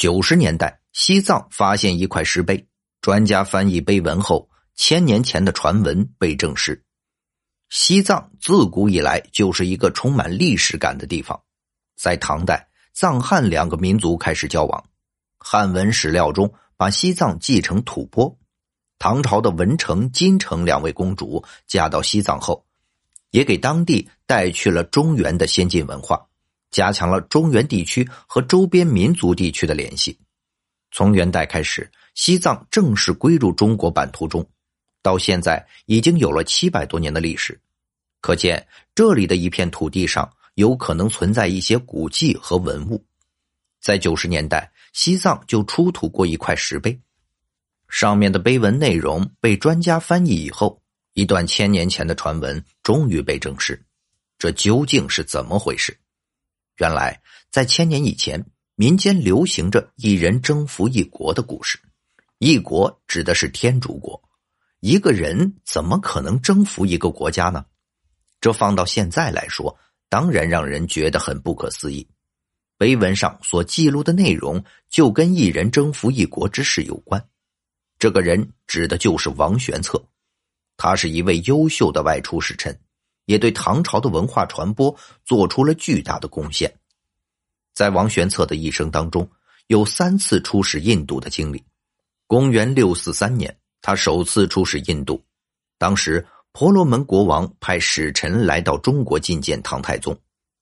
九十年代，西藏发现一块石碑，专家翻译碑文后，千年前的传闻被证实。西藏自古以来就是一个充满历史感的地方。在唐代，藏汉两个民族开始交往，汉文史料中把西藏记成吐蕃。唐朝的文成、金城两位公主嫁到西藏后，也给当地带去了中原的先进文化。加强了中原地区和周边民族地区的联系。从元代开始，西藏正式归入中国版图中，到现在已经有了七百多年的历史。可见，这里的一片土地上有可能存在一些古迹和文物。在九十年代，西藏就出土过一块石碑，上面的碑文内容被专家翻译以后，一段千年前的传闻终于被证实。这究竟是怎么回事？原来，在千年以前，民间流行着一人征服一国的故事。一国指的是天竺国，一个人怎么可能征服一个国家呢？这放到现在来说，当然让人觉得很不可思议。碑文上所记录的内容就跟一人征服一国之事有关。这个人指的就是王玄策，他是一位优秀的外出使臣。也对唐朝的文化传播做出了巨大的贡献。在王玄策的一生当中，有三次出使印度的经历。公元六四三年，他首次出使印度，当时婆罗门国王派使臣来到中国觐见唐太宗，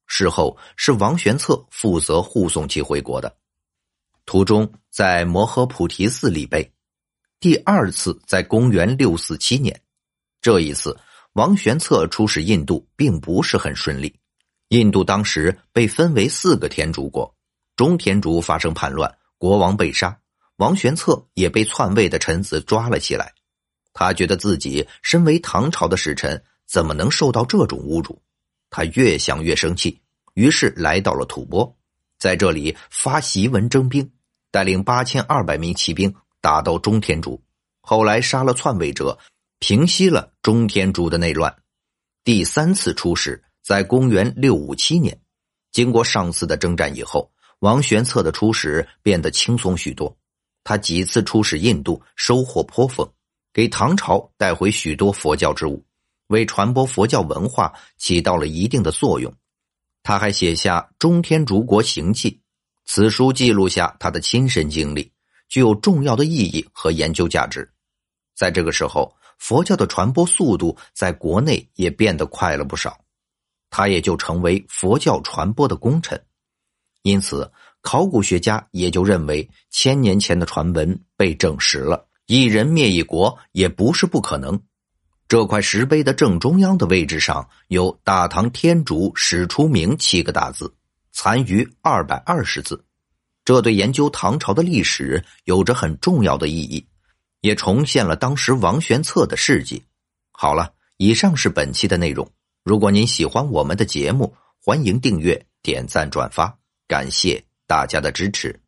事后是王玄策负责护送其回国的。途中在摩诃菩提寺立碑。第二次在公元六四七年，这一次。王玄策出使印度并不是很顺利，印度当时被分为四个天竺国，中天竺发生叛乱，国王被杀，王玄策也被篡位的臣子抓了起来。他觉得自己身为唐朝的使臣，怎么能受到这种侮辱？他越想越生气，于是来到了吐蕃，在这里发檄文征兵，带领八千二百名骑兵打到中天竺，后来杀了篡位者。平息了中天竺的内乱。第三次出使在公元六五七年，经过上次的征战以后，王玄策的出使变得轻松许多。他几次出使印度，收获颇丰，给唐朝带回许多佛教之物，为传播佛教文化起到了一定的作用。他还写下《中天竺国行记》，此书记录下他的亲身经历，具有重要的意义和研究价值。在这个时候。佛教的传播速度在国内也变得快了不少，他也就成为佛教传播的功臣。因此，考古学家也就认为千年前的传闻被证实了，一人灭一国也不是不可能。这块石碑的正中央的位置上有“大唐天竺始出名”七个大字，残余二百二十字，这对研究唐朝的历史有着很重要的意义。也重现了当时王玄策的事迹。好了，以上是本期的内容。如果您喜欢我们的节目，欢迎订阅、点赞、转发，感谢大家的支持。